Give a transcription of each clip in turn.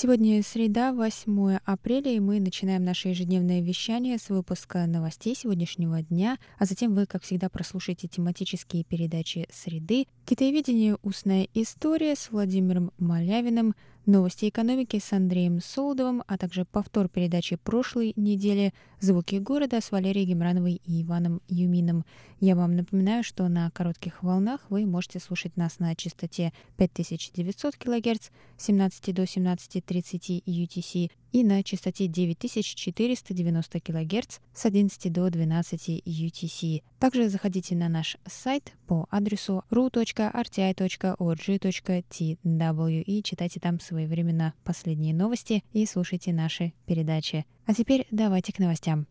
Сегодня среда, 8 апреля, и мы начинаем наше ежедневное вещание с выпуска новостей сегодняшнего дня, а затем вы, как всегда, прослушаете тематические передачи «Среды», «Китаеведение. Устная история» с Владимиром Малявиным, Новости экономики с Андреем Солодовым, а также повтор передачи прошлой недели «Звуки города» с Валерией Гемрановой и Иваном Юмином. Я вам напоминаю, что на коротких волнах вы можете слушать нас на частоте 5900 кГц 17 до 17.30 UTC и на частоте 9490 кГц с 11 до 12 UTC. Также заходите на наш сайт по адресу ru.rti.org.tw и читайте там своевременно последние новости и слушайте наши передачи. А теперь давайте к новостям.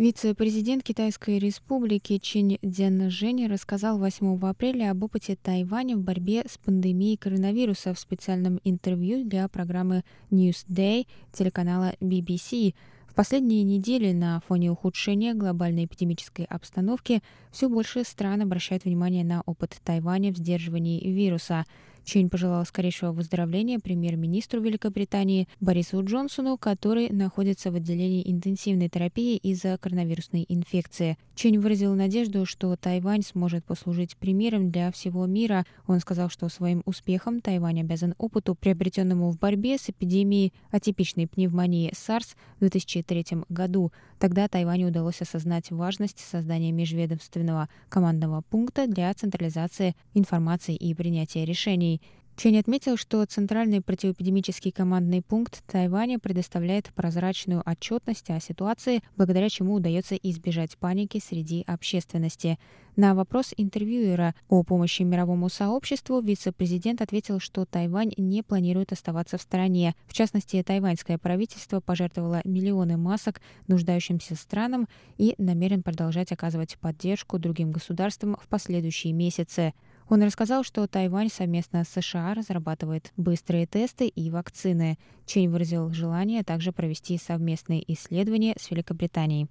Вице-президент Китайской республики Чэнь Цзяньжэнь рассказал 8 апреля об опыте Тайваня в борьбе с пандемией коронавируса в специальном интервью для программы Newsday телеканала BBC. В последние недели на фоне ухудшения глобальной эпидемической обстановки все больше стран обращают внимание на опыт Тайваня в сдерживании вируса – Чэнь пожелал скорейшего выздоровления премьер-министру Великобритании Борису Джонсону, который находится в отделении интенсивной терапии из-за коронавирусной инфекции. Чэнь выразил надежду, что Тайвань сможет послужить примером для всего мира. Он сказал, что своим успехом Тайвань обязан опыту, приобретенному в борьбе с эпидемией атипичной пневмонии SARS в 2003 году. Тогда Тайваню удалось осознать важность создания межведомственного командного пункта для централизации информации и принятия решений. Чень отметил, что Центральный противоэпидемический командный пункт Тайваня предоставляет прозрачную отчетность о ситуации, благодаря чему удается избежать паники среди общественности. На вопрос интервьюера о помощи мировому сообществу вице-президент ответил, что Тайвань не планирует оставаться в стороне. В частности, тайваньское правительство пожертвовало миллионы масок нуждающимся странам и намерен продолжать оказывать поддержку другим государствам в последующие месяцы. Он рассказал, что Тайвань совместно с США разрабатывает быстрые тесты и вакцины. Чень выразил желание также провести совместные исследования с Великобританией.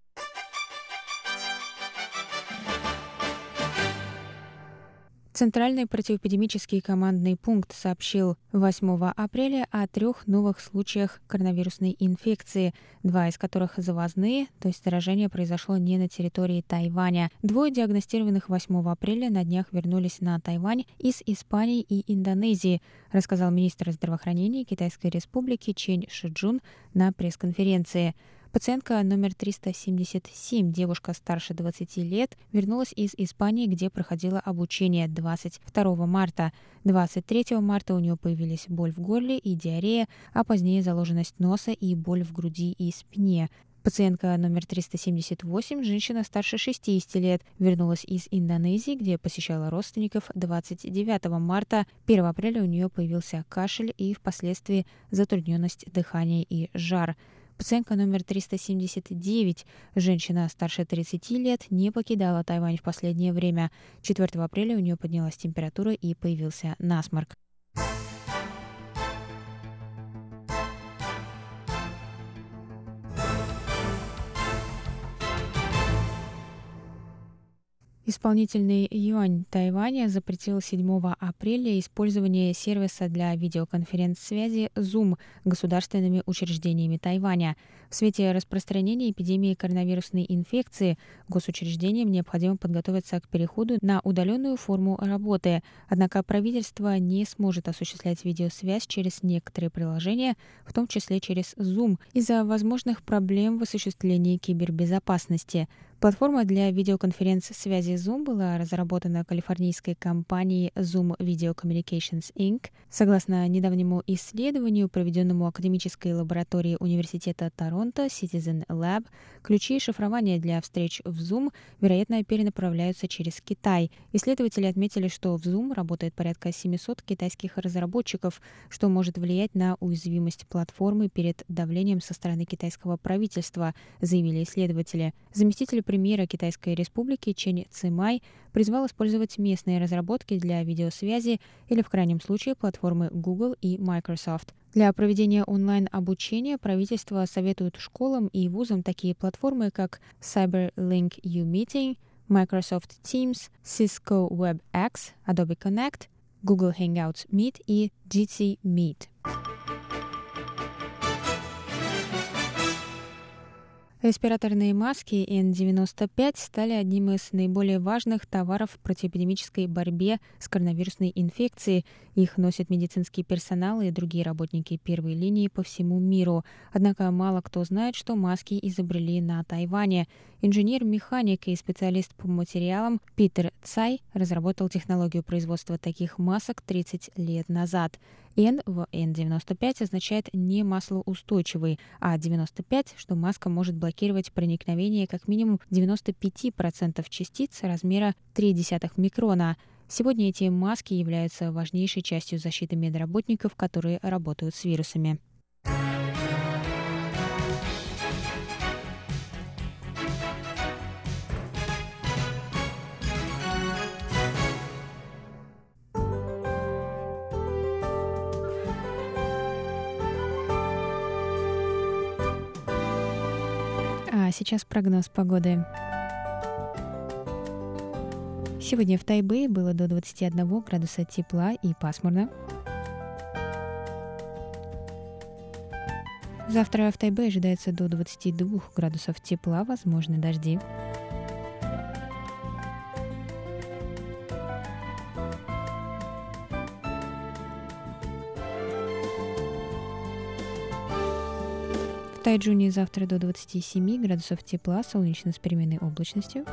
Центральный противоэпидемический командный пункт сообщил 8 апреля о трех новых случаях коронавирусной инфекции, два из которых завозные, то есть заражение произошло не на территории Тайваня. Двое диагностированных 8 апреля на днях вернулись на Тайвань из Испании и Индонезии, рассказал министр здравоохранения Китайской республики Чен Шиджун на пресс-конференции. Пациентка номер 377, девушка старше 20 лет, вернулась из Испании, где проходила обучение 22 марта. 23 марта у нее появились боль в горле и диарея, а позднее заложенность носа и боль в груди и спине. Пациентка номер 378, женщина старше 60 лет, вернулась из Индонезии, где посещала родственников 29 марта. 1 апреля у нее появился кашель и впоследствии затрудненность дыхания и жар. Пациентка номер 379, женщина старше 30 лет, не покидала Тайвань в последнее время. 4 апреля у нее поднялась температура и появился насморк. Исполнительный юань Тайваня запретил 7 апреля использование сервиса для видеоконференц-связи Zoom государственными учреждениями Тайваня. В свете распространения эпидемии коронавирусной инфекции госучреждениям необходимо подготовиться к переходу на удаленную форму работы. Однако правительство не сможет осуществлять видеосвязь через некоторые приложения, в том числе через Zoom, из-за возможных проблем в осуществлении кибербезопасности. Платформа для видеоконференц-связи Zoom была разработана калифорнийской компанией Zoom Video Communications Inc. Согласно недавнему исследованию, проведенному академической лабораторией Университета Торонто Citizen Lab, ключи шифрования для встреч в Zoom, вероятно, перенаправляются через Китай. Исследователи отметили, что в Zoom работает порядка 700 китайских разработчиков, что может влиять на уязвимость платформы перед давлением со стороны китайского правительства, заявили исследователи. Заместитель премьера Китайской Республики Чен Цимай призвал использовать местные разработки для видеосвязи или, в крайнем случае, платформы Google и Microsoft. Для проведения онлайн-обучения правительство советует школам и вузам такие платформы, как CyberLink U-Meeting, Microsoft Teams, Cisco WebEx, Adobe Connect, Google Hangouts Meet и GT Meet. Респираторные маски N95 стали одним из наиболее важных товаров в противоэпидемической борьбе с коронавирусной инфекцией. Их носят медицинский персонал и другие работники первой линии по всему миру. Однако мало кто знает, что маски изобрели на Тайване. Инженер-механик и специалист по материалам Питер Цай разработал технологию производства таких масок 30 лет назад. N в N95 означает не маслоустойчивый, а 95, что маска может блокировать проникновение как минимум 95% частиц размера 0,3 микрона. Сегодня эти маски являются важнейшей частью защиты медработников, которые работают с вирусами. А сейчас прогноз погоды. Сегодня в Тайбэе было до 21 градуса тепла и пасмурно. Завтра в Тайбэе ожидается до 22 градусов тепла, возможны дожди. Тайджуне завтра до 27 градусов тепла, солнечно с переменной облачностью.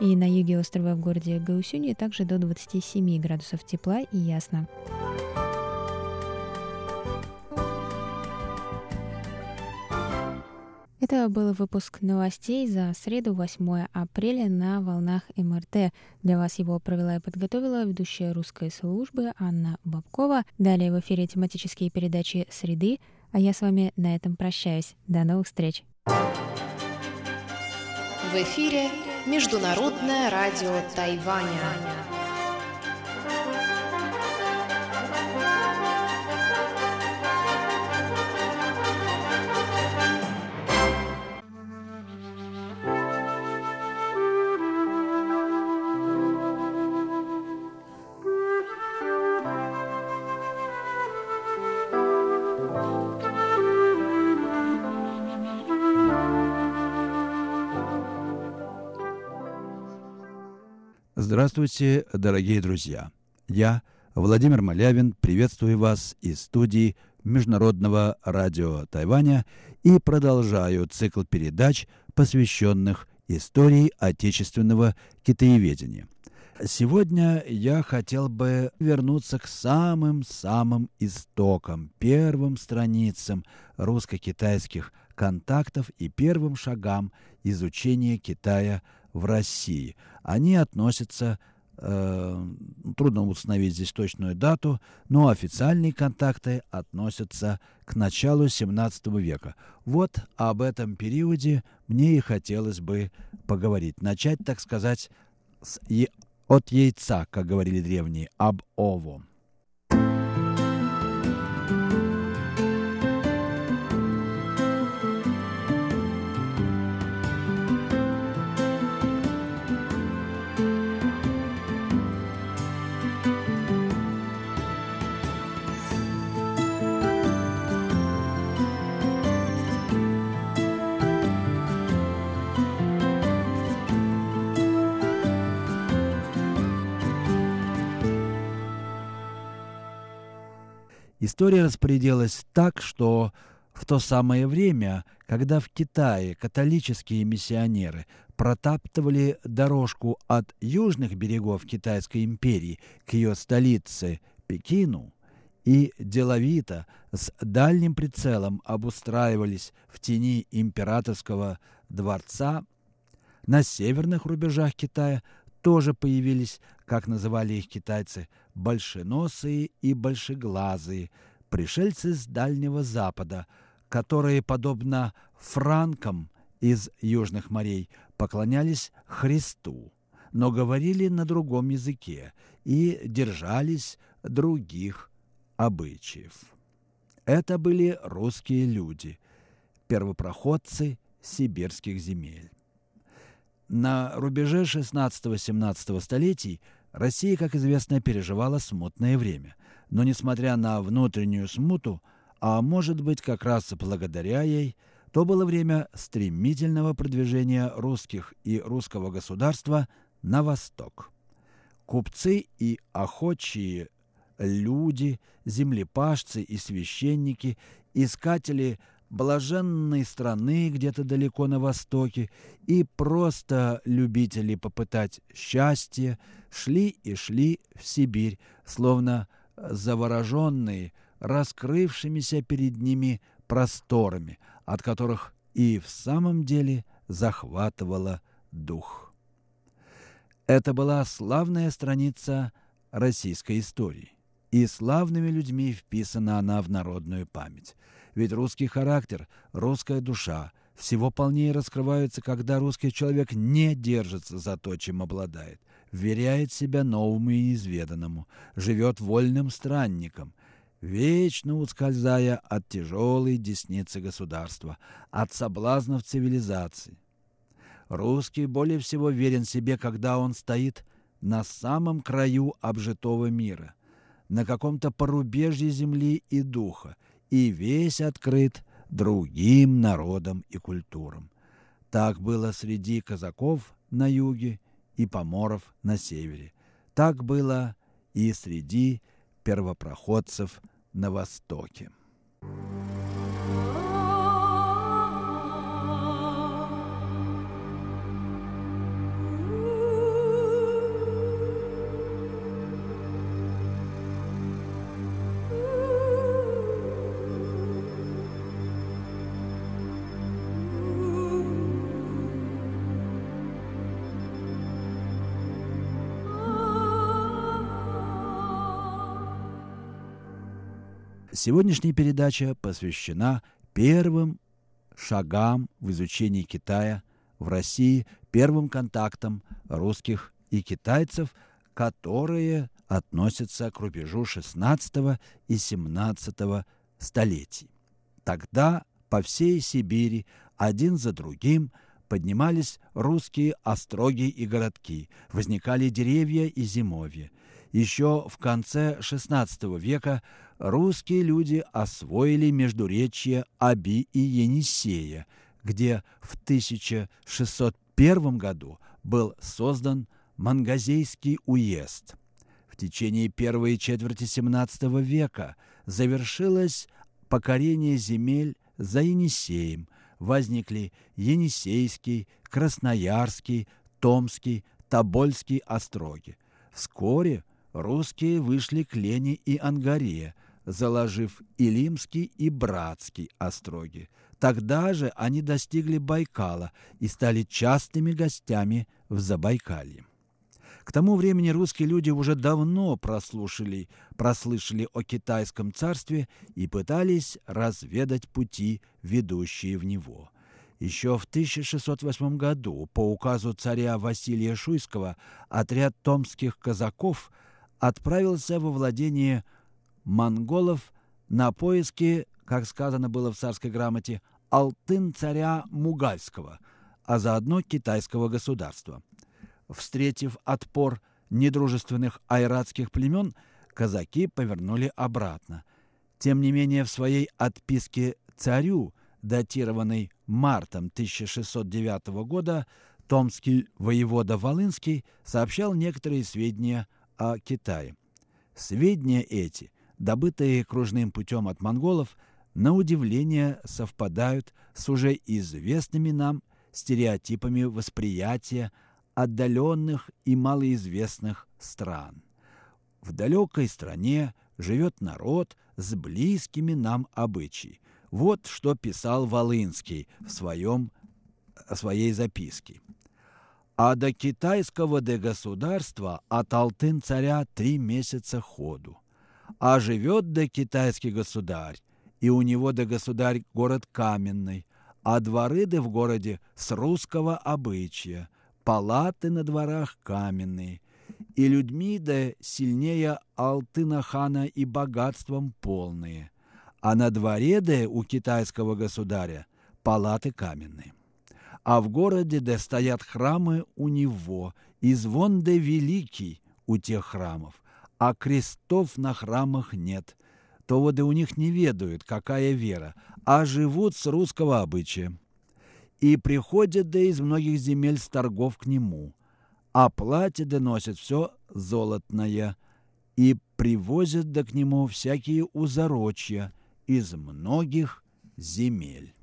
И на юге острова в городе Гаусюни также до 27 градусов тепла и ясно. Это был выпуск новостей за среду 8 апреля на волнах МРТ. Для вас его провела и подготовила ведущая русской службы Анна Бабкова. Далее в эфире тематические передачи «Среды», а я с вами на этом прощаюсь. До новых встреч! В эфире Международное радио Тайваня. Здравствуйте, дорогие друзья! Я, Владимир Малявин, приветствую вас из студии Международного радио Тайваня и продолжаю цикл передач, посвященных истории отечественного китаеведения. Сегодня я хотел бы вернуться к самым-самым истокам, первым страницам русско-китайских контактов и первым шагам изучения Китая в России. Они относятся э, трудно установить здесь точную дату, но официальные контакты относятся к началу XVII века. Вот об этом периоде мне и хотелось бы поговорить. Начать, так сказать, с, от яйца, как говорили древние, об овом. История распорядилась так, что в то самое время, когда в Китае католические миссионеры протаптывали дорожку от южных берегов Китайской империи к ее столице Пекину и деловито с дальним прицелом обустраивались в тени императорского дворца, на северных рубежах Китая тоже появились, как называли их китайцы, большеносые и большеглазые, пришельцы с Дальнего Запада, которые, подобно франкам из южных морей, поклонялись Христу, но говорили на другом языке и держались других обычаев. Это были русские люди, первопроходцы сибирских земель. На рубеже 16-17 столетий Россия, как известно, переживала смутное время. Но несмотря на внутреннюю смуту, а может быть как раз благодаря ей, то было время стремительного продвижения русских и русского государства на восток. Купцы и охочие люди, землепашцы и священники, искатели блаженной страны где-то далеко на востоке и просто любители попытать счастье шли и шли в Сибирь, словно завороженные раскрывшимися перед ними просторами, от которых и в самом деле захватывало дух. Это была славная страница российской истории, и славными людьми вписана она в народную память – ведь русский характер, русская душа всего полнее раскрываются, когда русский человек не держится за то, чем обладает, веряет себя новому и неизведанному, живет вольным странником, вечно ускользая от тяжелой десницы государства, от соблазнов цивилизации. Русский более всего верен себе, когда он стоит на самом краю обжитого мира, на каком-то порубежье земли и духа, и весь открыт другим народам и культурам. Так было среди казаков на юге и поморов на севере. Так было и среди первопроходцев на востоке. Сегодняшняя передача посвящена первым шагам в изучении Китая в России, первым контактам русских и китайцев, которые относятся к рубежу XVI и XVII столетий. Тогда по всей Сибири один за другим поднимались русские остроги и городки, возникали деревья и зимовья – еще в конце XVI века русские люди освоили междуречье Аби и Енисея, где в 1601 году был создан Мангазейский уезд. В течение первой четверти XVII века завершилось покорение земель за Енисеем, возникли Енисейский, Красноярский, Томский, Тобольский остроги. Вскоре русские вышли к Лене и Ангаре, заложив Илимский и Братский остроги. Тогда же они достигли Байкала и стали частыми гостями в Забайкалье. К тому времени русские люди уже давно прослушали, прослышали о китайском царстве и пытались разведать пути, ведущие в него. Еще в 1608 году по указу царя Василия Шуйского отряд томских казаков – отправился во владение монголов на поиски, как сказано было в царской грамоте, алтын царя Мугальского, а заодно китайского государства. Встретив отпор недружественных айратских племен, казаки повернули обратно. Тем не менее, в своей отписке царю, датированной мартом 1609 года, томский воевода Волынский сообщал некоторые сведения Китае. Сведения эти добытые кружным путем от монголов, на удивление совпадают с уже известными нам стереотипами восприятия отдаленных и малоизвестных стран. В далекой стране живет народ с близкими нам обычаи. Вот что писал Волынский в своем, своей записке. А до китайского де государства от Алтын царя три месяца ходу. А живет до китайский государь, и у него до государь город каменный, а дворы да в городе с русского обычая, палаты на дворах каменные, и людьми да сильнее Алтына хана и богатством полные, а на дворе да у китайского государя палаты каменные. А в городе да стоят храмы у него, и звон да великий у тех храмов, а крестов на храмах нет, то вот и у них не ведают, какая вера, а живут с русского обычая. И приходят да из многих земель с торгов к нему, а платье доносят все золотное, и привозят да к нему всякие узорочья из многих земель.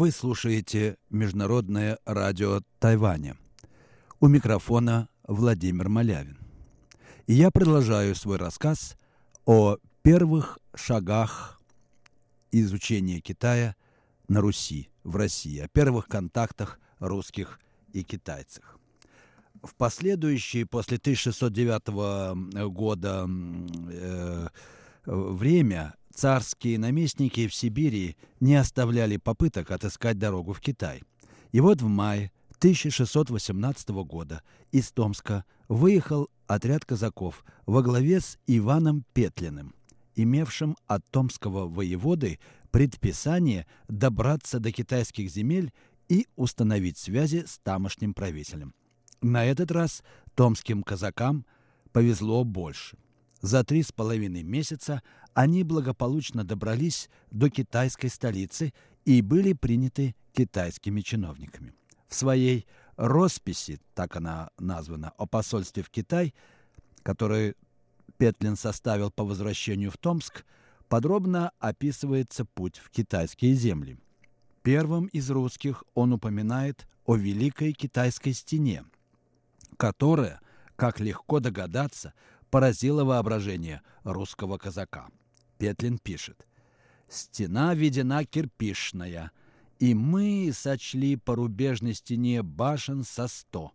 Вы слушаете Международное радио Тайваня. У микрофона Владимир Малявин. И я продолжаю свой рассказ о первых шагах изучения Китая на Руси, в России, о первых контактах русских и китайцев. В последующие, после 1609 года э, время Царские наместники в Сибири не оставляли попыток отыскать дорогу в Китай. И вот в мае 1618 года из Томска выехал отряд казаков во главе с Иваном Петлиным, имевшим от томского воеводы предписание добраться до китайских земель и установить связи с тамошним правителем. На этот раз томским казакам повезло больше – за три с половиной месяца они благополучно добрались до китайской столицы и были приняты китайскими чиновниками. В своей росписи, так она названа, о посольстве в Китай, которую Петлин составил по возвращению в Томск, подробно описывается путь в китайские земли. Первым из русских он упоминает о Великой Китайской стене, которая, как легко догадаться, поразило воображение русского казака. Петлин пишет. «Стена видена кирпичная, и мы сочли по рубежной стене башен со сто,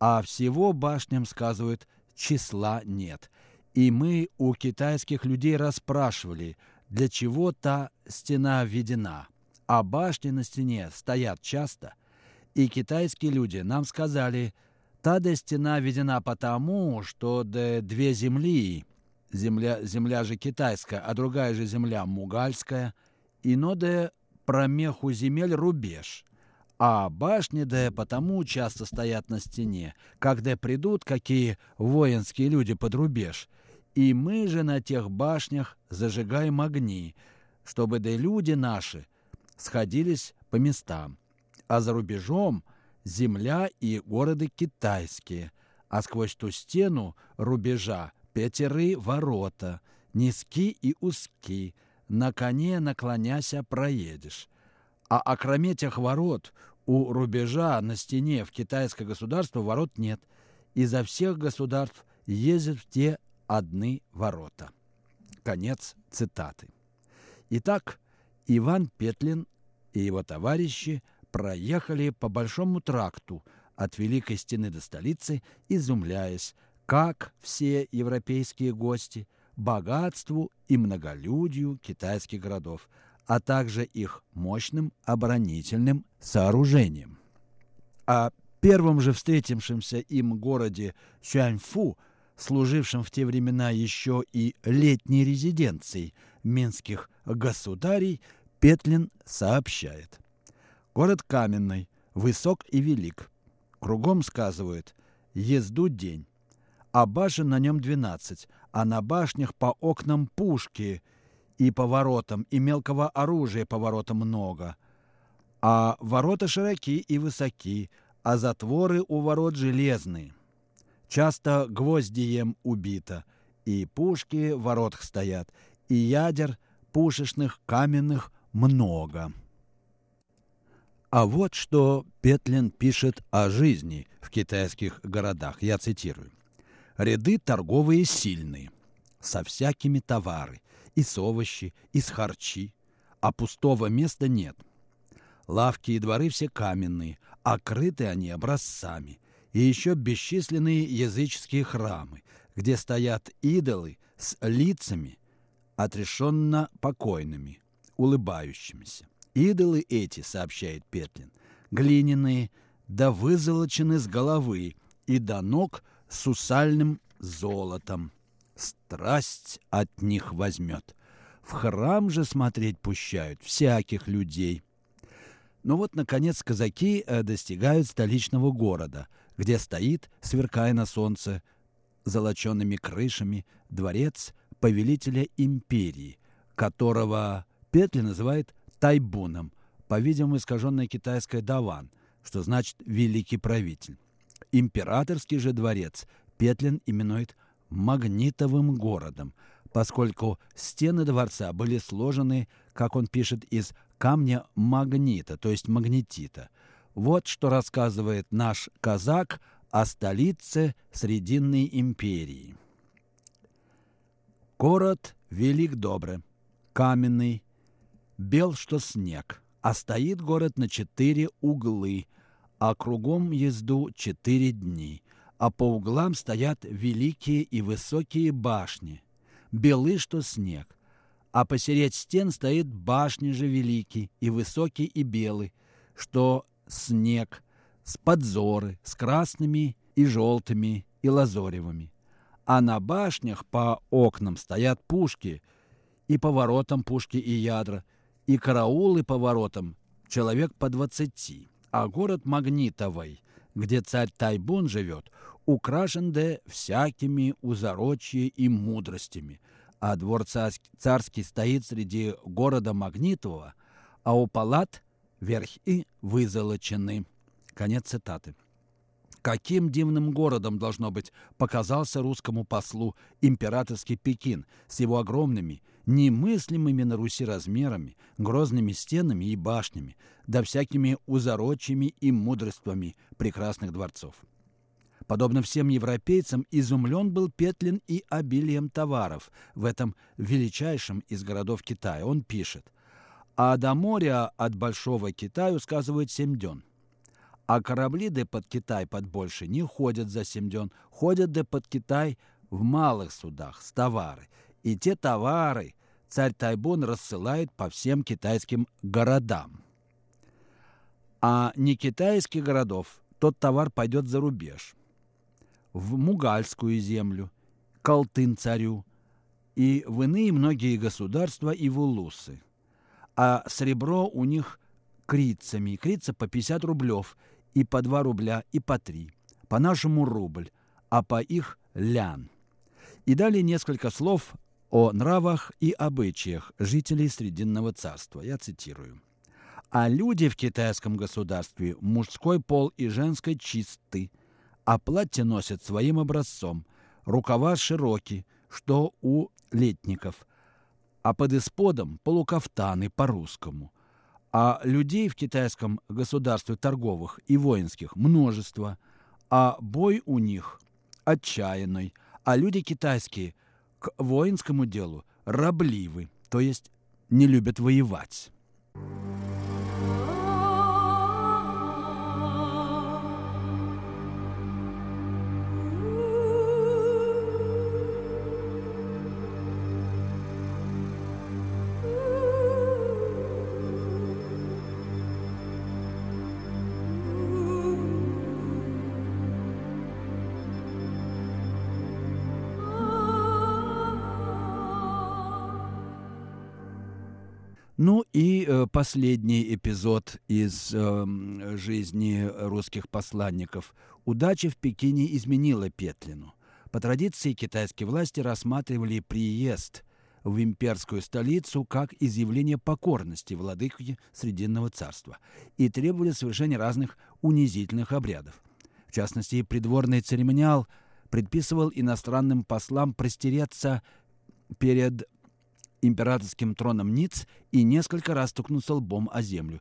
а всего башням, сказывают, числа нет. И мы у китайских людей расспрашивали, для чего та стена введена, а башни на стене стоят часто. И китайские люди нам сказали – Та де стена введена потому, что де две земли, земля, земля же китайская, а другая же земля мугальская, и но де промеху земель рубеж. А башни де потому часто стоят на стене, когда придут какие воинские люди под рубеж. И мы же на тех башнях зажигаем огни, чтобы да люди наши сходились по местам. А за рубежом – земля и города китайские, а сквозь ту стену рубежа пятеры ворота, низки и узки, на коне наклоняся проедешь. А окроме тех ворот у рубежа на стене в китайское государство ворот нет. Изо всех государств ездят в те одни ворота. Конец цитаты. Итак, Иван Петлин и его товарищи проехали по Большому тракту от Великой Стены до столицы, изумляясь, как все европейские гости, богатству и многолюдию китайских городов, а также их мощным оборонительным сооружением. О первом же встретившемся им городе Сюаньфу, служившем в те времена еще и летней резиденцией минских государей, Петлин сообщает. Город каменный, высок и велик. Кругом, сказывают, езду день. А башен на нем двенадцать, а на башнях по окнам пушки и по воротам, и мелкого оружия по воротам много. А ворота широки и высоки, а затворы у ворот железные. Часто гвоздием убито, и пушки в воротах стоят, и ядер пушечных каменных много. А вот что Петлин пишет о жизни в китайских городах. Я цитирую. «Ряды торговые сильные, со всякими товары, и с овощи, и с харчи, а пустого места нет. Лавки и дворы все каменные, а они образцами, и еще бесчисленные языческие храмы, где стоят идолы с лицами, отрешенно покойными, улыбающимися. Идолы эти, сообщает Петлин, глиняные, да вызолочены с головы и до ног с усальным золотом. Страсть от них возьмет. В храм же смотреть пущают всяких людей. Ну вот, наконец, казаки э, достигают столичного города, где стоит, сверкая на солнце, золочеными крышами, дворец повелителя империи, которого Петли называет Тайбуном, по-видимому, искаженное китайское «даван», что значит «великий правитель». Императорский же дворец Петлин именует магнитовым городом, поскольку стены дворца были сложены, как он пишет, из камня магнита, то есть магнетита. Вот что рассказывает наш казак о столице Срединной империи. Город велик добрый, каменный, бел, что снег, а стоит город на четыре углы, а кругом езду четыре дни, а по углам стоят великие и высокие башни, белы, что снег, а посередь стен стоит башни же великий и высокий и белый, что снег, с подзоры, с красными и желтыми и лазоревыми. А на башнях по окнам стоят пушки, и по воротам пушки и ядра, и караулы по воротам человек по двадцати, а город Магнитовый, где царь Тайбун живет, украшен де всякими узорочья и мудростями, а двор царский стоит среди города Магнитова, а у палат верхи вызолочены. Конец цитаты. Каким дивным городом, должно быть, показался русскому послу императорский Пекин с его огромными, немыслимыми на Руси размерами, грозными стенами и башнями, да всякими узорочьями и мудрствами прекрасных дворцов. Подобно всем европейцам, изумлен был Петлин и обилием товаров в этом величайшем из городов Китая. Он пишет, а до моря от Большого Китая сказывают семь дён. А корабли де под Китай под больше не ходят за дён, ходят де под Китай в малых судах с товары. И те товары царь Тайбун рассылает по всем китайским городам. А не китайских городов тот товар пойдет за рубеж. В Мугальскую землю, Колтын царю и в иные многие государства и в улусы. А сребро у них крицами. Крица по 50 рублев – и по 2 рубля, и по 3. По-нашему рубль, а по их лян. И далее несколько слов о нравах и обычаях жителей Срединного царства. Я цитирую. «А люди в китайском государстве мужской пол и женской чисты, а платье носят своим образцом, рукава широкие, что у летников, а под исподом полукафтаны по-русскому – а людей в китайском государстве торговых и воинских множество, а бой у них отчаянный, а люди китайские к воинскому делу рабливы, то есть не любят воевать. Ну и э, последний эпизод из э, жизни русских посланников. Удача в Пекине изменила Петлину. По традиции китайские власти рассматривали приезд в имперскую столицу как изъявление покорности владыки Срединного царства и требовали совершения разных унизительных обрядов. В частности, придворный церемониал предписывал иностранным послам простереться перед императорским троном Ниц и несколько раз стукнуться лбом о землю.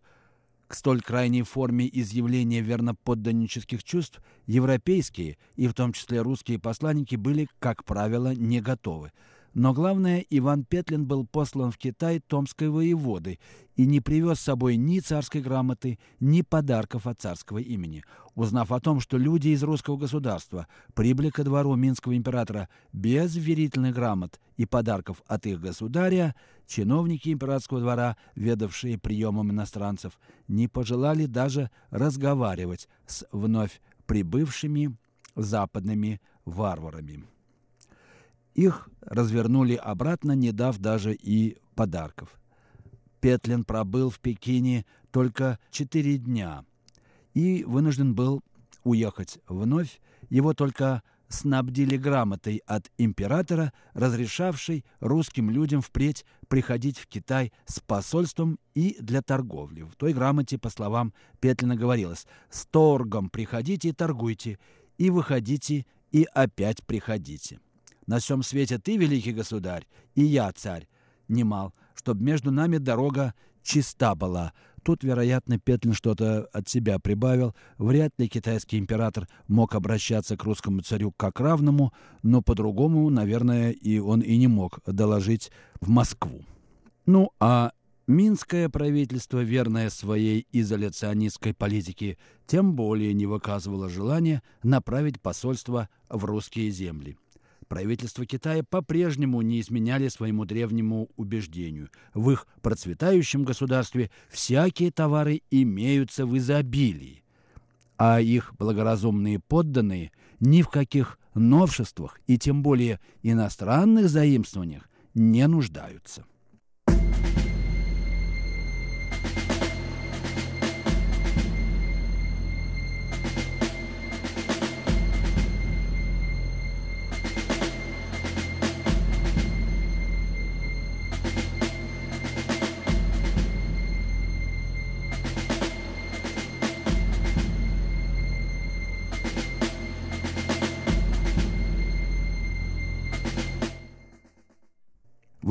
К столь крайней форме изъявления верноподданнических чувств европейские, и в том числе русские посланники, были, как правило, не готовы – но главное, Иван Петлин был послан в Китай Томской воеводы и не привез с собой ни царской грамоты, ни подарков от царского имени. Узнав о том, что люди из русского государства прибыли ко двору Минского императора без верительных грамот и подарков от их государя, чиновники императорского двора, ведавшие приемом иностранцев, не пожелали даже разговаривать с вновь прибывшими западными варварами. Их развернули обратно, не дав даже и подарков. Петлин пробыл в Пекине только четыре дня и вынужден был уехать вновь. Его только снабдили грамотой от императора, разрешавшей русским людям впредь приходить в Китай с посольством и для торговли. В той грамоте, по словам Петлина, говорилось «С торгом приходите и торгуйте, и выходите, и опять приходите». На всем свете ты, великий государь, и я, царь, немал, чтоб между нами дорога чиста была. Тут, вероятно, Петлин что-то от себя прибавил. Вряд ли китайский император мог обращаться к русскому царю как равному, но по-другому, наверное, и он и не мог доложить в Москву. Ну, а Минское правительство, верное своей изоляционистской политике, тем более не выказывало желания направить посольство в русские земли. Правительство Китая по-прежнему не изменяли своему древнему убеждению. В их процветающем государстве всякие товары имеются в изобилии, а их благоразумные подданные ни в каких новшествах и тем более иностранных заимствованиях не нуждаются.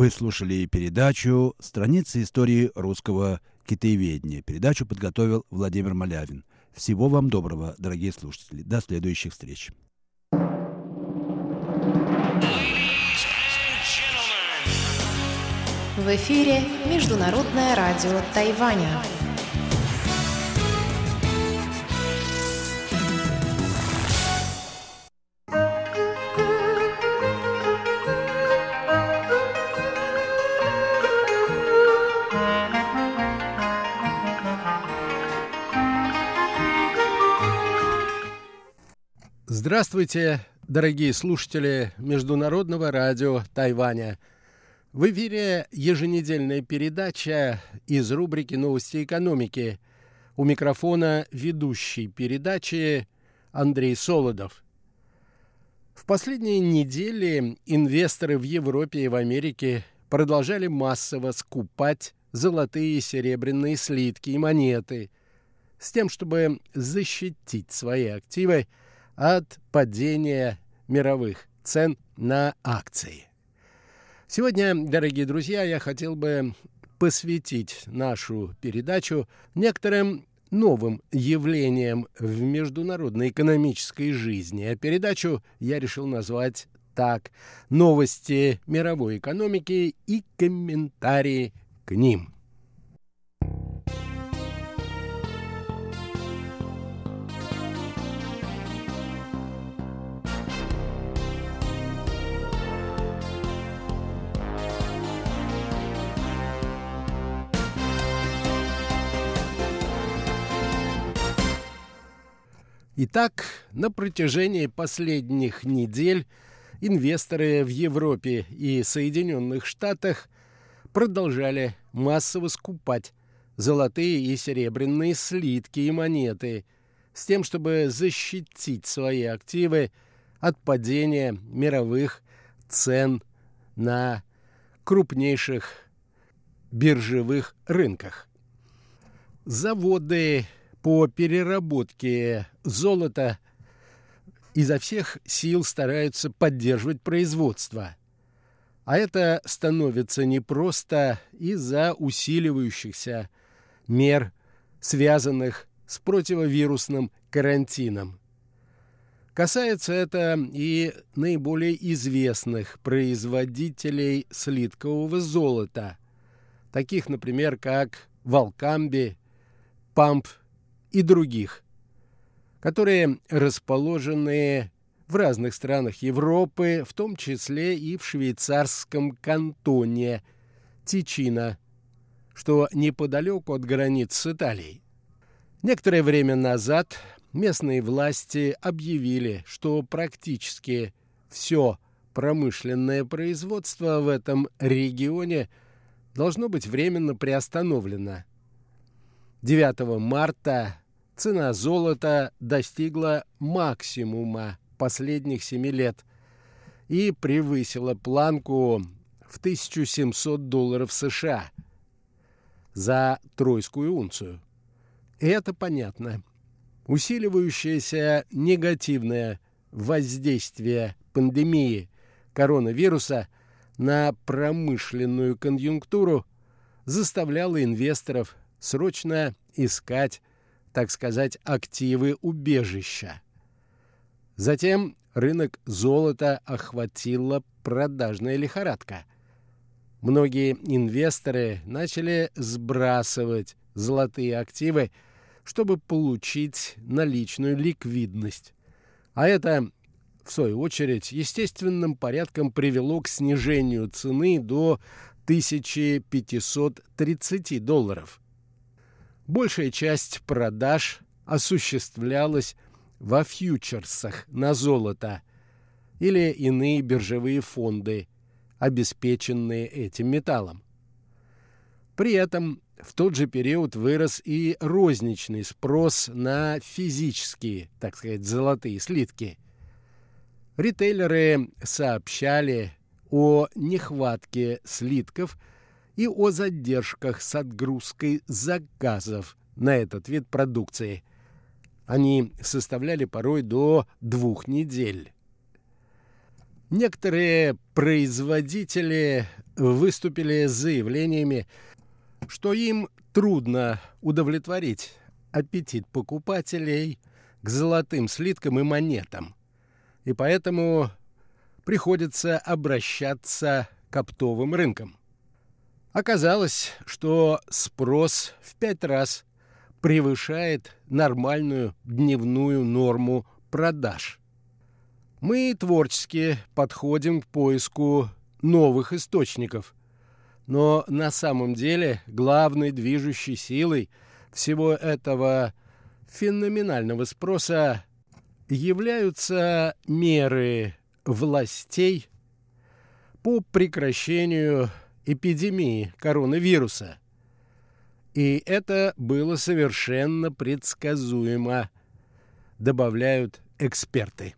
Вы слушали передачу «Страницы истории русского китаеведения». Передачу подготовил Владимир Малявин. Всего вам доброго, дорогие слушатели. До следующих встреч. В эфире Международное радио Тайваня. Здравствуйте, дорогие слушатели Международного радио Тайваня. В эфире еженедельная передача из рубрики «Новости экономики». У микрофона ведущий передачи Андрей Солодов. В последние недели инвесторы в Европе и в Америке продолжали массово скупать золотые и серебряные слитки и монеты с тем, чтобы защитить свои активы – от падения мировых цен на акции. Сегодня, дорогие друзья, я хотел бы посвятить нашу передачу некоторым новым явлениям в международной экономической жизни. А передачу я решил назвать так «Новости мировой экономики и комментарии к ним». Итак, на протяжении последних недель инвесторы в Европе и Соединенных Штатах продолжали массово скупать золотые и серебряные слитки и монеты с тем, чтобы защитить свои активы от падения мировых цен на крупнейших биржевых рынках. Заводы по переработке золота изо всех сил стараются поддерживать производство. А это становится непросто из-за усиливающихся мер, связанных с противовирусным карантином. Касается это и наиболее известных производителей слиткового золота, таких, например, как Волкамби, Памп и других, которые расположены в разных странах Европы, в том числе и в швейцарском кантоне Тичино, что неподалеку от границ с Италией. Некоторое время назад местные власти объявили, что практически все промышленное производство в этом регионе должно быть временно приостановлено. 9 марта цена золота достигла максимума последних семи лет и превысила планку в 1700 долларов США за тройскую унцию. Это понятно. Усиливающееся негативное воздействие пандемии коронавируса на промышленную конъюнктуру заставляло инвесторов срочно искать, так сказать, активы убежища. Затем рынок золота охватила продажная лихорадка. Многие инвесторы начали сбрасывать золотые активы чтобы получить наличную ликвидность. А это, в свою очередь, естественным порядком привело к снижению цены до 1530 долларов. Большая часть продаж осуществлялась во фьючерсах на золото или иные биржевые фонды, обеспеченные этим металлом. При этом в тот же период вырос и розничный спрос на физические, так сказать, золотые слитки. Ритейлеры сообщали о нехватке слитков и о задержках с отгрузкой заказов на этот вид продукции. Они составляли порой до двух недель. Некоторые производители выступили с заявлениями, что им трудно удовлетворить аппетит покупателей к золотым слиткам и монетам, и поэтому приходится обращаться к оптовым рынкам. Оказалось, что спрос в пять раз превышает нормальную дневную норму продаж. Мы творчески подходим к поиску новых источников – но на самом деле главной движущей силой всего этого феноменального спроса являются меры властей по прекращению эпидемии коронавируса. И это было совершенно предсказуемо, добавляют эксперты.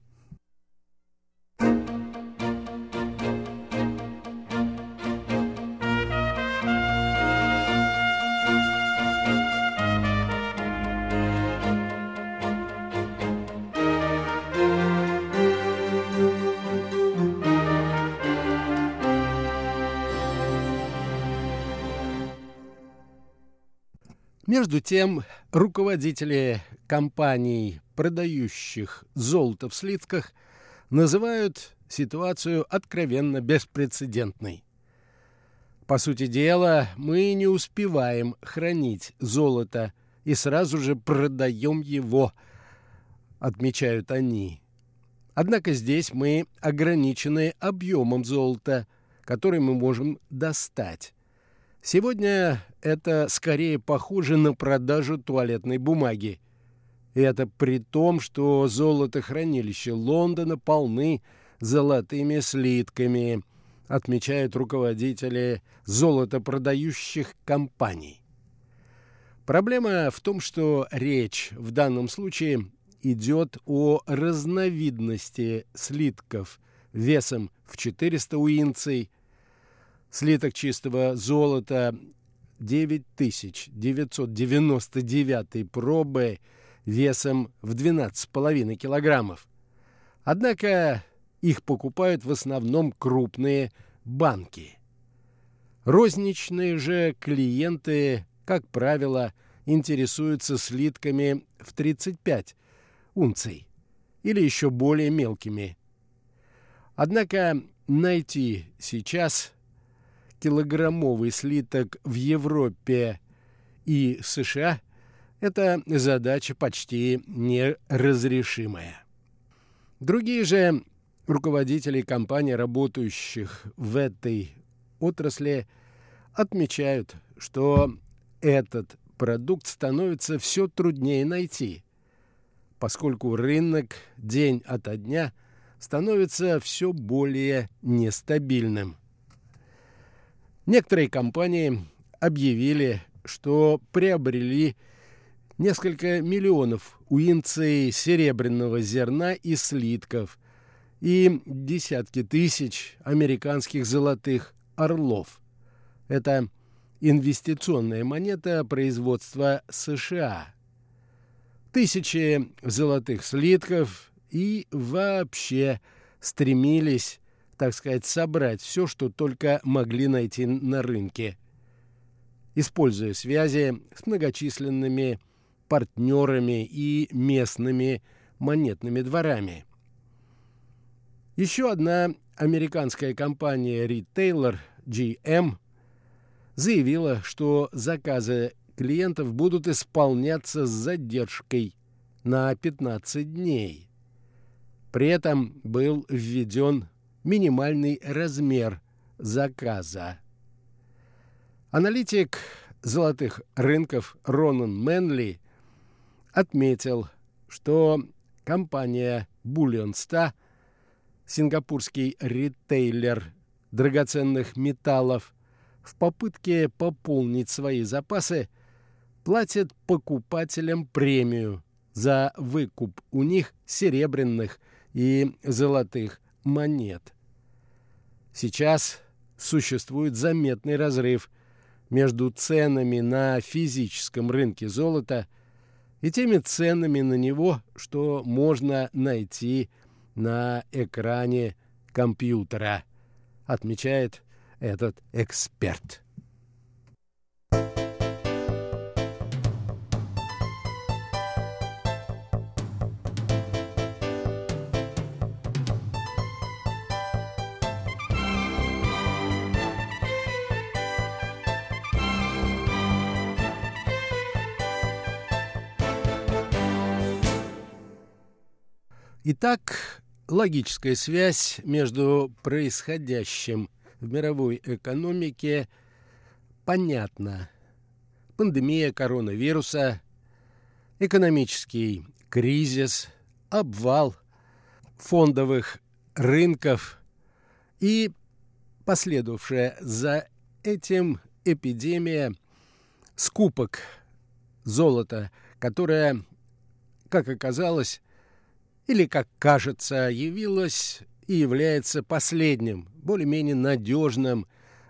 Между тем, руководители компаний, продающих золото в слитках, называют ситуацию откровенно беспрецедентной. По сути дела, мы не успеваем хранить золото и сразу же продаем его, отмечают они. Однако здесь мы ограничены объемом золота, который мы можем достать. Сегодня это скорее похоже на продажу туалетной бумаги. И это при том, что золотохранилища Лондона полны золотыми слитками, отмечают руководители золотопродающих компаний. Проблема в том, что речь в данном случае идет о разновидности слитков весом в 400 уинций, слиток чистого золота 9999 пробы весом в 12,5 килограммов. Однако их покупают в основном крупные банки. Розничные же клиенты, как правило, интересуются слитками в 35 унций или еще более мелкими. Однако найти сейчас килограммовый слиток в Европе и США – это задача почти неразрешимая. Другие же руководители компаний, работающих в этой отрасли, отмечают, что этот продукт становится все труднее найти, поскольку рынок день ото дня становится все более нестабильным. Некоторые компании объявили, что приобрели несколько миллионов уинцей серебряного зерна и слитков и десятки тысяч американских золотых орлов. Это инвестиционная монета производства США. Тысячи золотых слитков и вообще стремились, так сказать, собрать все, что только могли найти на рынке, используя связи с многочисленными партнерами и местными монетными дворами. Еще одна американская компания Retailer GM заявила, что заказы клиентов будут исполняться с задержкой на 15 дней. При этом был введен минимальный размер заказа. Аналитик золотых рынков Ронан Мэнли отметил, что компания Bullion Star, сингапурский ритейлер драгоценных металлов, в попытке пополнить свои запасы, платит покупателям премию за выкуп у них серебряных и золотых монет. Сейчас существует заметный разрыв между ценами на физическом рынке золота – и теми ценами на него, что можно найти на экране компьютера, отмечает этот эксперт. Итак, логическая связь между происходящим в мировой экономике понятна. Пандемия коронавируса, экономический кризис, обвал фондовых рынков и последовавшая за этим эпидемия скупок золота, которая, как оказалось, или, как кажется, явилась и является последним, более-менее надежным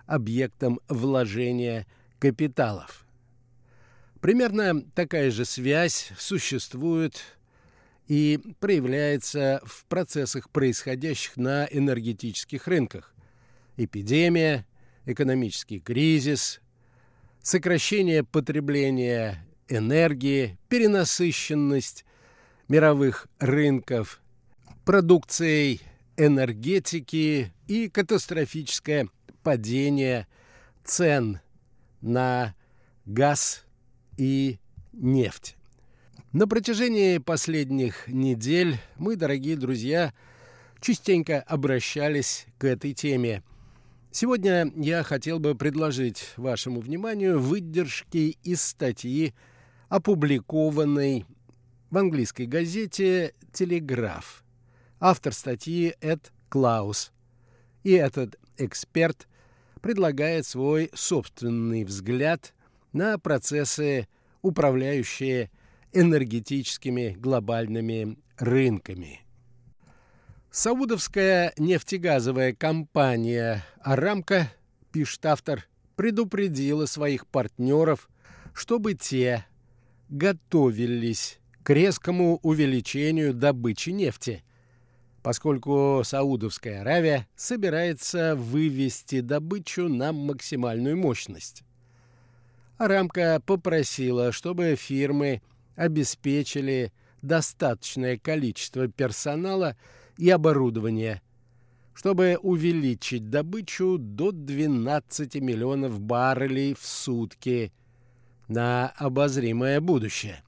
объектом вложения капиталов. Примерно такая же связь существует и проявляется в процессах, происходящих на энергетических рынках. Эпидемия, экономический кризис, сокращение потребления энергии, перенасыщенность мировых рынков, продукцией энергетики и катастрофическое падение цен на газ и нефть. На протяжении последних недель мы, дорогие друзья, частенько обращались к этой теме. Сегодня я хотел бы предложить вашему вниманию выдержки из статьи, опубликованной в английской газете «Телеграф». Автор статьи Эд Клаус. И этот эксперт предлагает свой собственный взгляд на процессы, управляющие энергетическими глобальными рынками. Саудовская нефтегазовая компания «Арамка», пишет автор, предупредила своих партнеров, чтобы те готовились к резкому увеличению добычи нефти, поскольку Саудовская Аравия собирается вывести добычу на максимальную мощность. Арамка попросила, чтобы фирмы обеспечили достаточное количество персонала и оборудования, чтобы увеличить добычу до 12 миллионов баррелей в сутки на обозримое будущее.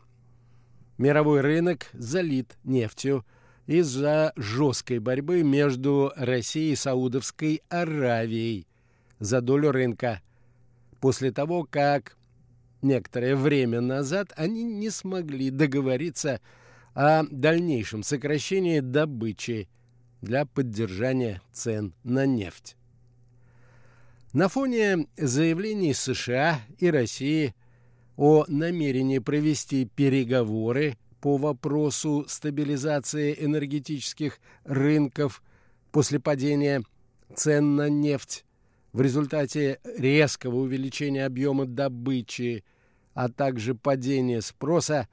Мировой рынок залит нефтью из-за жесткой борьбы между Россией и Саудовской Аравией за долю рынка после того, как некоторое время назад они не смогли договориться о дальнейшем сокращении добычи для поддержания цен на нефть. На фоне заявлений США и России о намерении провести переговоры по вопросу стабилизации энергетических рынков после падения цен на нефть в результате резкого увеличения объема добычи а также падение спроса,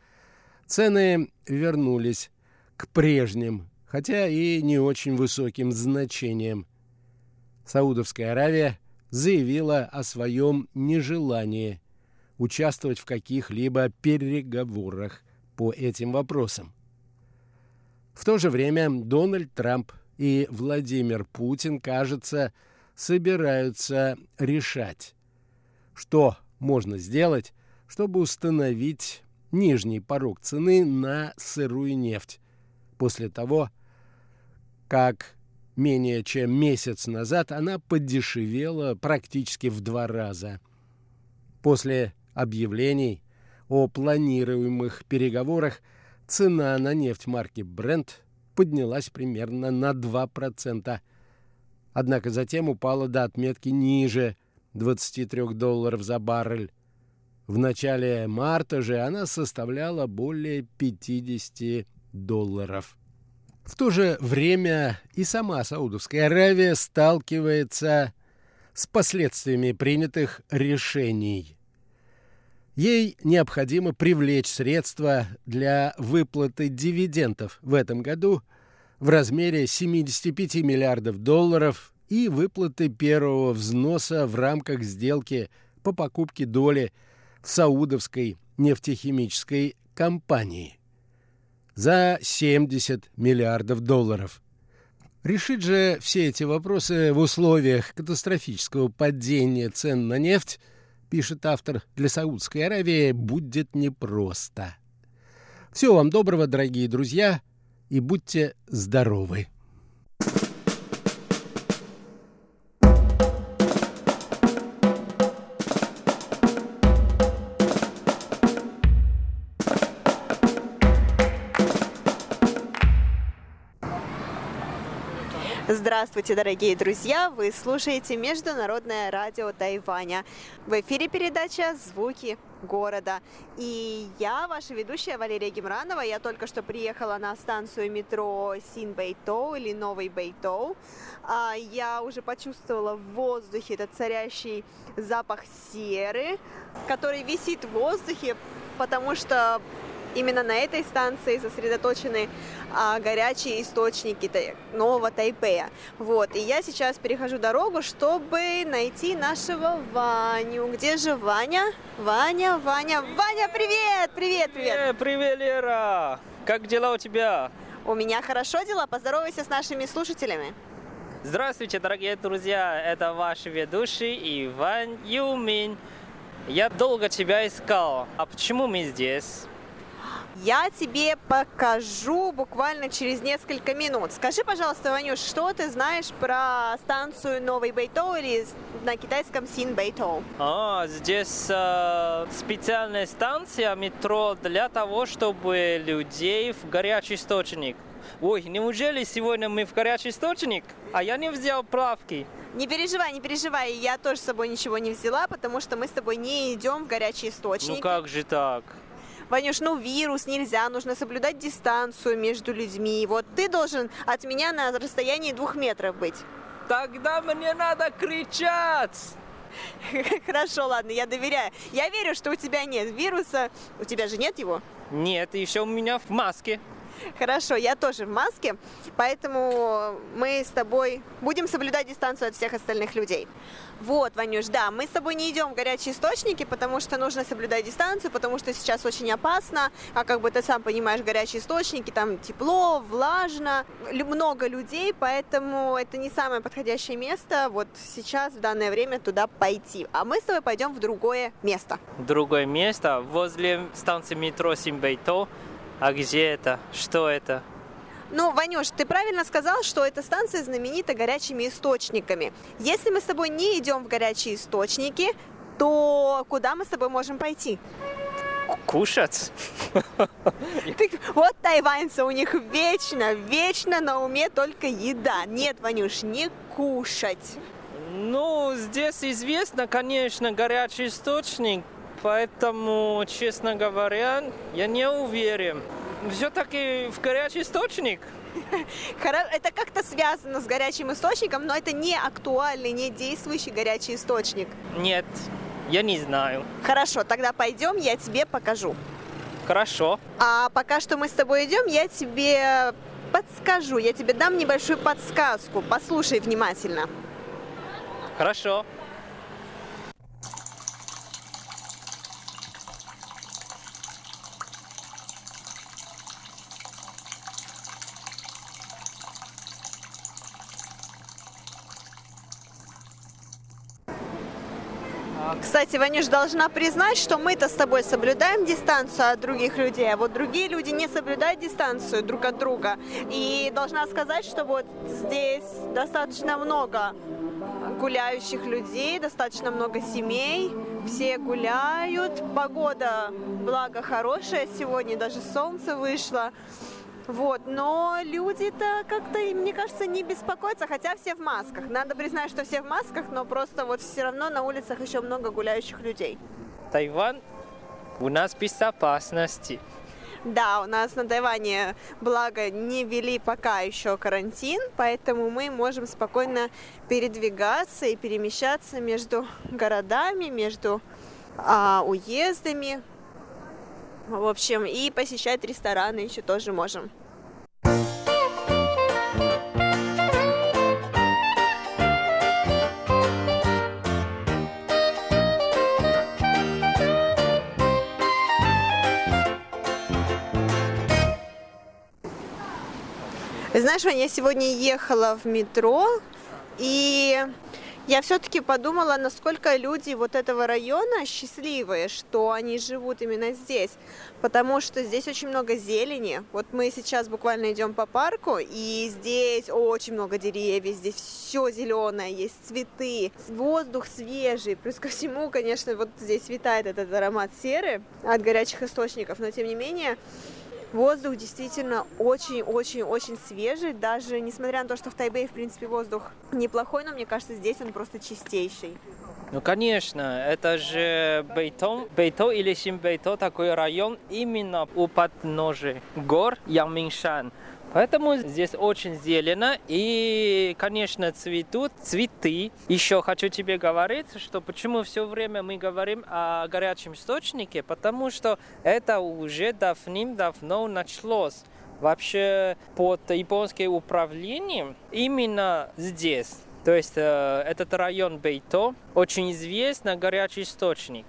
цены вернулись к прежним, хотя и не очень высоким значениям. Саудовская Аравия заявила о своем нежелании участвовать в каких-либо переговорах по этим вопросам. В то же время Дональд Трамп и Владимир Путин, кажется, собираются решать, что можно сделать, чтобы установить нижний порог цены на сырую нефть после того, как менее чем месяц назад она подешевела практически в два раза. После объявлений о планируемых переговорах цена на нефть марки Brent поднялась примерно на 2%, однако затем упала до отметки ниже 23 долларов за баррель. В начале марта же она составляла более 50 долларов. В то же время и сама Саудовская Аравия сталкивается с последствиями принятых решений. Ей необходимо привлечь средства для выплаты дивидендов в этом году в размере 75 миллиардов долларов и выплаты первого взноса в рамках сделки по покупке доли – в Саудовской нефтехимической компании за 70 миллиардов долларов. Решить же все эти вопросы в условиях катастрофического падения цен на нефть, пишет автор, для Саудской Аравии будет непросто. Всего вам доброго, дорогие друзья, и будьте здоровы! Здравствуйте, дорогие друзья! Вы слушаете Международное радио Тайваня. В эфире передача «Звуки города». И я, ваша ведущая Валерия Гемранова. Я только что приехала на станцию метро Син Бэйтоу или Новый Бэйтоу. А, я уже почувствовала в воздухе этот царящий запах серы, который висит в воздухе, потому что именно на этой станции сосредоточены а, горячие источники нового Тайпея. Вот, и я сейчас перехожу дорогу, чтобы найти нашего Ваню. Где же Ваня? Ваня, Ваня, Ваня, привет, привет, привет. Э, привет, Лера. Как дела у тебя? У меня хорошо дела. Поздоровайся с нашими слушателями. Здравствуйте, дорогие друзья. Это ваш ведущий Иван Юмин. Я долго тебя искал. А почему мы здесь? Я тебе покажу буквально через несколько минут. Скажи, пожалуйста, Ванюш, что ты знаешь про станцию Новый Бэйтоу или на китайском Син Бэйтоу? А, здесь э, специальная станция метро для того, чтобы людей в горячий источник ой, неужели сегодня мы в горячий источник? А я не взял плавки. Не переживай, не переживай, я тоже с собой ничего не взяла, потому что мы с тобой не идем в горячие источники. Ну как же так? Ванюш, ну вирус нельзя, нужно соблюдать дистанцию между людьми. Вот ты должен от меня на расстоянии двух метров быть. Тогда мне надо кричать. Хорошо, ладно, я доверяю. Я верю, что у тебя нет вируса. У тебя же нет его? Нет, еще у меня в маске. Хорошо, я тоже в маске, поэтому мы с тобой будем соблюдать дистанцию от всех остальных людей. Вот, Ванюш, да, мы с тобой не идем в горячие источники, потому что нужно соблюдать дистанцию, потому что сейчас очень опасно, а как бы ты сам понимаешь, горячие источники, там тепло, влажно, много людей, поэтому это не самое подходящее место вот сейчас, в данное время, туда пойти. А мы с тобой пойдем в другое место. Другое место возле станции метро Симбейто. А где это? Что это? Ну, Ванюш, ты правильно сказал, что эта станция знаменита горячими источниками. Если мы с тобой не идем в горячие источники, то куда мы с тобой можем пойти? Кушать? вот тайваньцы, у них вечно, вечно на уме только еда. Нет, Ванюш, не кушать. Ну, здесь известно, конечно, горячий источник, Поэтому, честно говоря, я не уверен. Все-таки в горячий источник. Это как-то связано с горячим источником, но это не актуальный, не действующий горячий источник. Нет, я не знаю. Хорошо, тогда пойдем, я тебе покажу. Хорошо. А пока что мы с тобой идем, я тебе подскажу, я тебе дам небольшую подсказку. Послушай внимательно. Хорошо. Кстати, Ванюш, должна признать, что мы-то с тобой соблюдаем дистанцию от других людей, а вот другие люди не соблюдают дистанцию друг от друга. И должна сказать, что вот здесь достаточно много гуляющих людей, достаточно много семей, все гуляют, погода, благо, хорошая сегодня, даже солнце вышло. Вот, но люди-то как-то, мне кажется, не беспокоятся, хотя все в масках. Надо признать, что все в масках, но просто вот все равно на улицах еще много гуляющих людей. Тайвань у нас безопасности. Да, у нас на Тайване, благо, не ввели пока еще карантин, поэтому мы можем спокойно передвигаться и перемещаться между городами, между а, уездами. В общем, и посещать рестораны еще тоже можем. Знаешь, я сегодня ехала в метро, и я все-таки подумала, насколько люди вот этого района счастливые, что они живут именно здесь, потому что здесь очень много зелени. Вот мы сейчас буквально идем по парку, и здесь очень много деревьев, здесь все зеленое, есть цветы, воздух свежий, плюс ко всему, конечно, вот здесь витает этот аромат серы от горячих источников, но тем не менее Воздух действительно очень-очень-очень свежий, даже несмотря на то, что в Тайбэе, в принципе, воздух неплохой, но мне кажется, здесь он просто чистейший. Ну, конечно, это же Бейтон, Бейто или Симбейто, такой район именно у подножия гор Яминшан. Поэтому здесь очень зелено и, конечно, цветут цветы. Еще хочу тебе говорить, что почему все время мы говорим о горячем источнике, потому что это уже давным-давно началось. Вообще под японским управлением именно здесь. То есть э, этот район Бейто очень известный горячий источник.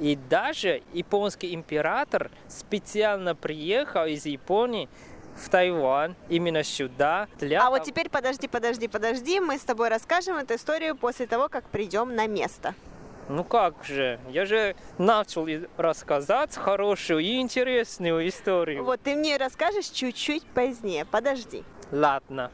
И даже японский император специально приехал из Японии в Тайвань, именно сюда. Для... А вот теперь подожди, подожди, подожди, мы с тобой расскажем эту историю после того, как придем на место. Ну как же, я же начал рассказать хорошую и интересную историю. Вот ты мне расскажешь чуть-чуть позднее, подожди. Ладно.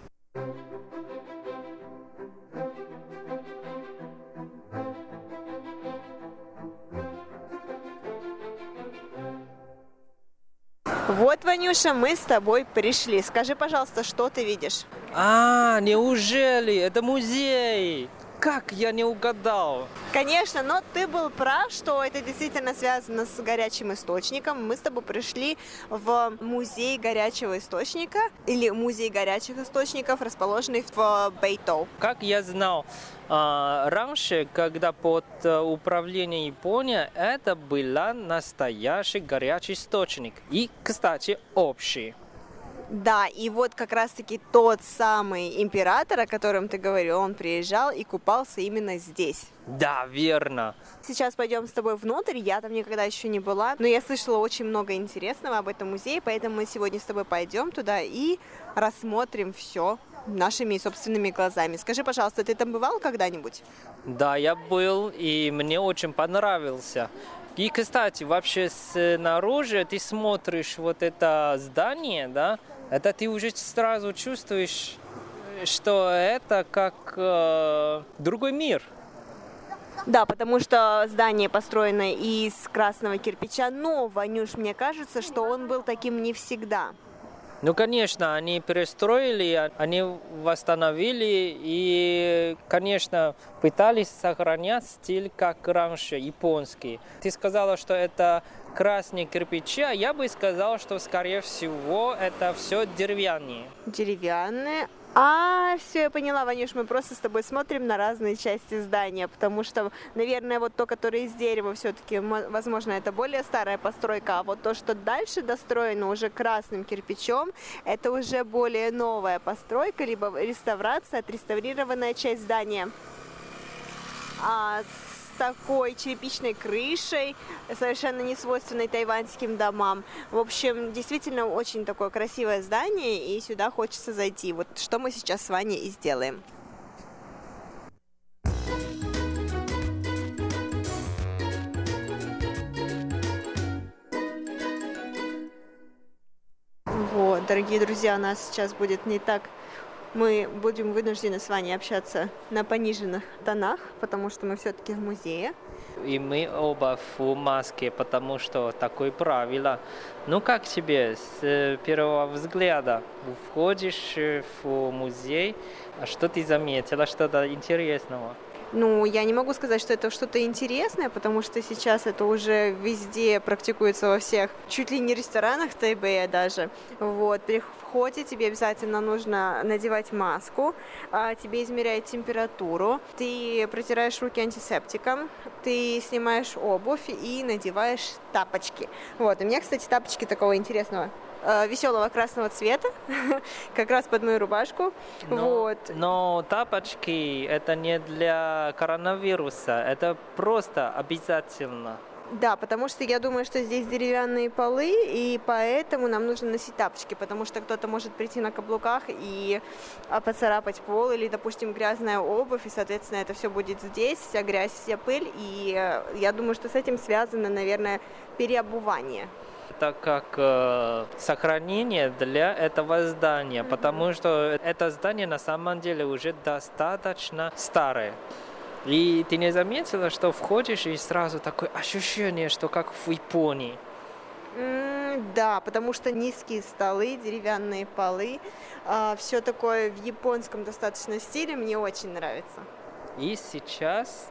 Вот, Ванюша, мы с тобой пришли. Скажи, пожалуйста, что ты видишь? А, неужели? Это музей! Как я не угадал? Конечно, но ты был прав, что это действительно связано с горячим источником. Мы с тобой пришли в музей горячего источника или музей горячих источников, расположенный в Бейтоу. Как я знал, а, раньше, когда под э, управлением Японии, это был настоящий горячий источник. И, кстати, общий. Да, и вот как раз-таки тот самый император, о котором ты говорил, он приезжал и купался именно здесь. Да, верно. Сейчас пойдем с тобой внутрь, я там никогда еще не была, но я слышала очень много интересного об этом музее, поэтому мы сегодня с тобой пойдем туда и рассмотрим все нашими собственными глазами. Скажи, пожалуйста, ты там бывал когда-нибудь? Да, я был, и мне очень понравился. И, кстати, вообще снаружи ты смотришь вот это здание, да, это ты уже сразу чувствуешь, что это как э, другой мир. Да, потому что здание построено из красного кирпича, но, Ванюш, мне кажется, что он был таким не всегда. Ну, конечно, они перестроили, они восстановили и, конечно, пытались сохранять стиль, как раньше, японский. Ты сказала, что это красные кирпичи, а я бы сказал, что, скорее всего, это все деревянные. Деревянные, а, все, я поняла, Ванюш, мы просто с тобой смотрим на разные части здания, потому что, наверное, вот то, которое из дерева, все-таки, возможно, это более старая постройка, а вот то, что дальше достроено уже красным кирпичом, это уже более новая постройка, либо реставрация, отреставрированная часть здания. А такой черепичной крышей, совершенно не свойственной тайваньским домам. В общем, действительно очень такое красивое здание, и сюда хочется зайти. Вот что мы сейчас с Ваней и сделаем. Вот, дорогие друзья, у нас сейчас будет не так мы будем вынуждены с вами общаться на пониженных тонах, потому что мы все-таки в музее. И мы оба в маске, потому что такое правило. Ну как тебе с э, первого взгляда? Входишь в музей, а что ты заметила, что-то интересного? Ну, я не могу сказать, что это что-то интересное, потому что сейчас это уже везде практикуется во всех, чуть ли не ресторанах Тайбэя даже. Вот, при входе тебе обязательно нужно надевать маску, а, тебе измеряют температуру, ты протираешь руки антисептиком, ты снимаешь обувь и надеваешь тапочки. Вот, у меня, кстати, тапочки такого интересного Э, веселого красного цвета, как раз под мою рубашку. Но, вот. но тапочки это не для коронавируса, это просто обязательно. Да, потому что я думаю, что здесь деревянные полы, и поэтому нам нужно носить тапочки, потому что кто-то может прийти на каблуках и а, поцарапать пол, или, допустим, грязная обувь, и, соответственно, это все будет здесь, вся грязь, вся пыль, и э, я думаю, что с этим связано, наверное, переобувание это как э, сохранение для этого здания, потому что это здание на самом деле уже достаточно старое. И ты не заметила, что входишь и сразу такое ощущение, что как в Японии. Mm, да, потому что низкие столы, деревянные полы, э, все такое в японском достаточно стиле, мне очень нравится. И сейчас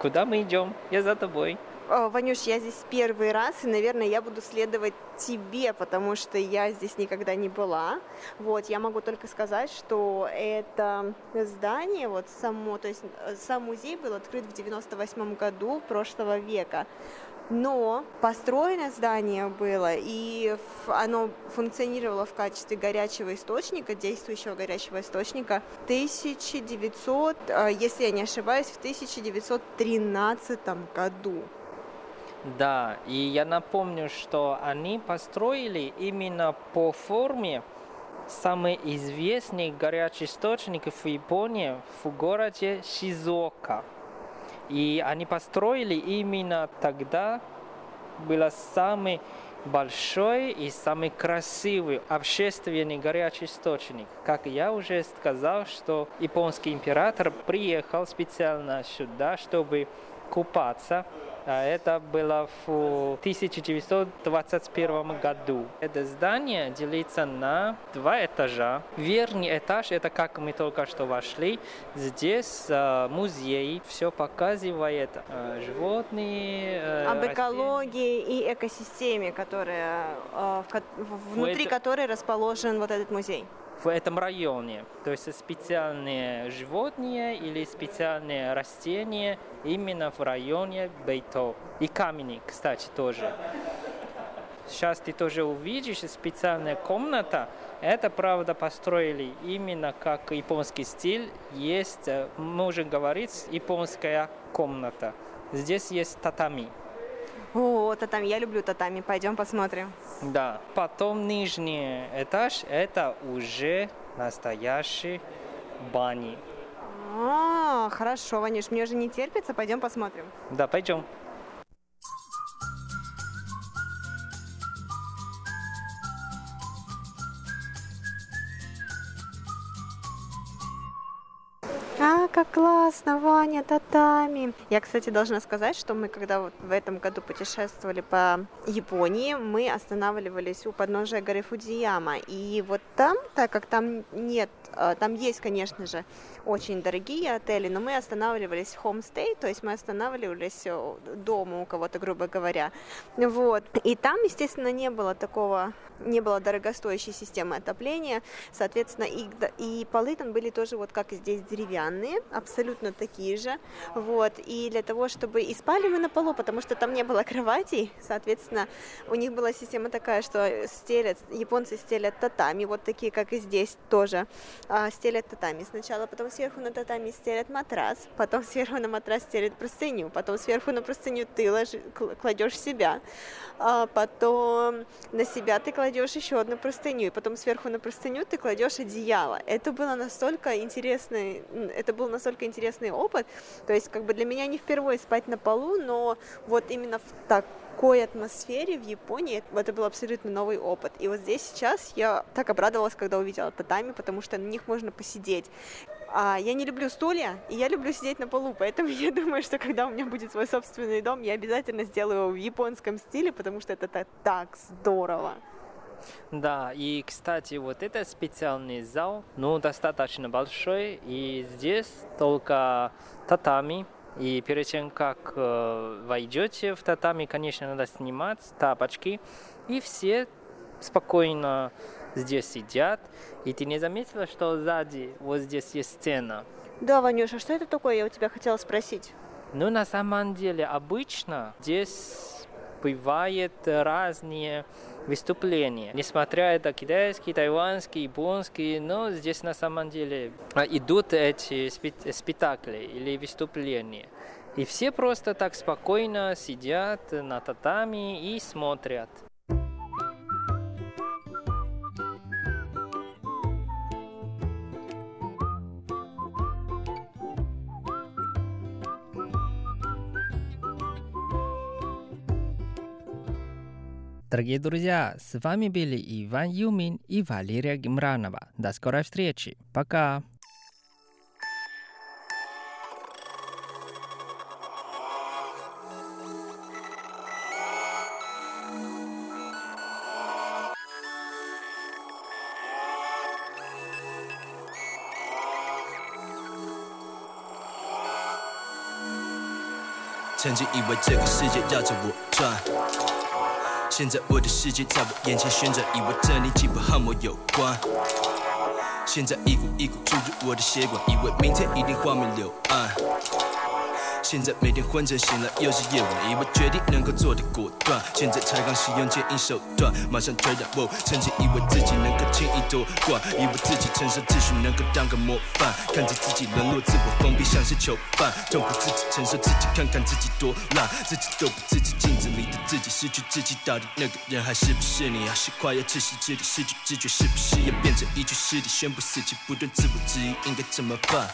куда мы идем? Я за тобой. Ванюш, я здесь первый раз, и, наверное, я буду следовать тебе, потому что я здесь никогда не была. Вот, я могу только сказать, что это здание, вот само, то есть э, сам музей был открыт в 98 году прошлого века. Но построено здание было, и оно функционировало в качестве горячего источника, действующего горячего источника 1900, э, если я не ошибаюсь, в 1913 году. Да, и я напомню, что они построили именно по форме самый известный горячий источник в Японии в городе Шизока. И они построили именно тогда, был самый большой и самый красивый общественный горячий источник. Как я уже сказал, что японский император приехал специально сюда, чтобы купаться. А Это было в 1921 году. Это здание делится на два этажа. Верхний этаж, это как мы только что вошли, здесь э, музей, все показывает э, животные, э, Об растения. экологии и экосистеме, которая, внутри это- которой расположен вот этот музей. В этом районе. То есть специальные животные или специальные растения именно в районе Бейто. И камни, кстати, тоже. Сейчас ты тоже увидишь специальная комната. Это, правда, построили именно как японский стиль. Есть, э, можем говорить, японская комната. Здесь есть татами. О, татами, я люблю татами, пойдем посмотрим. Да. Потом нижний этаж это уже настоящий бани. А, хорошо, Ванюш, мне уже не терпится, пойдем посмотрим. Да, пойдем. Как классно, Ваня, татами. Я, кстати, должна сказать, что мы, когда вот в этом году путешествовали по Японии, мы останавливались у подножия горы Фудзияма. И вот там, так как там нет, а, там есть, конечно же, очень дорогие отели, но мы останавливались в хомстей, то есть мы останавливались э, дома у кого-то, грубо говоря. Вот. И там, естественно, не было такого, не было дорогостоящей системы отопления, соответственно, и, и полы там были тоже вот как здесь деревянные, абсолютно такие же, вот, и для того, чтобы, и спали мы на полу, потому что там не было кроватей, соответственно, у них была система такая, что стелят, японцы стелят татами, вот такие, как и здесь тоже, а, стелят татами сначала, потом сверху на татами стелят матрас, потом сверху на матрас стелят простыню, потом сверху на простыню ты кладешь себя, а потом на себя ты кладешь еще одну простыню, и потом сверху на простыню ты кладешь одеяло. Это было настолько интересный, м, это был настолько интересный опыт. То есть, как бы для меня не впервые спать на полу, но вот именно в такой атмосфере в Японии это был абсолютно новый опыт. И вот здесь сейчас я так обрадовалась, когда увидела татами, потому что на них можно посидеть. А я не люблю стулья, и я люблю сидеть на полу, поэтому я думаю, что когда у меня будет свой собственный дом, я обязательно сделаю его в японском стиле, потому что это та- так здорово. Да, и, кстати, вот это специальный зал, ну, достаточно большой, и здесь только татами, и перед тем, как э, войдете в татами, конечно, надо снимать тапочки, и все спокойно здесь сидят, и ты не заметила, что сзади вот здесь есть стена? Да, Ванюша, что это такое, я у тебя хотела спросить? Ну, на самом деле, обычно здесь бывают разные выступления. Несмотря это китайский, тайванский, японский, но здесь на самом деле а, идут эти спе- спектакли или выступления. И все просто так спокойно сидят на татами и смотрят. Дорогие друзья, с вами были Иван Юмин и Валерия Гимранова. До скорой встречи. Пока. "曾经以为这个世界绕着我转， 现在我的世界在我眼前旋转，以为这里基本和我有关。现在一股一股注入我的血管，以为明天一定画面柳暗。现在每天昏沉醒来又是夜晚，以为决定能够做的果断，现在才刚使用坚硬手段，马上推让我。曾经以为自己能够轻易夺冠，以为自己承受秩序能够当个模范，看着自己沦落，自我封闭，像是囚犯，痛苦自己承受自己，看看自己多烂，自己都不自己，镜子里的自己失去自己，到底那个人还是不是你？还是快要窒息之地，失去知觉，是不是要变成一具尸体，宣布死期，不断自我质疑，应该怎么办？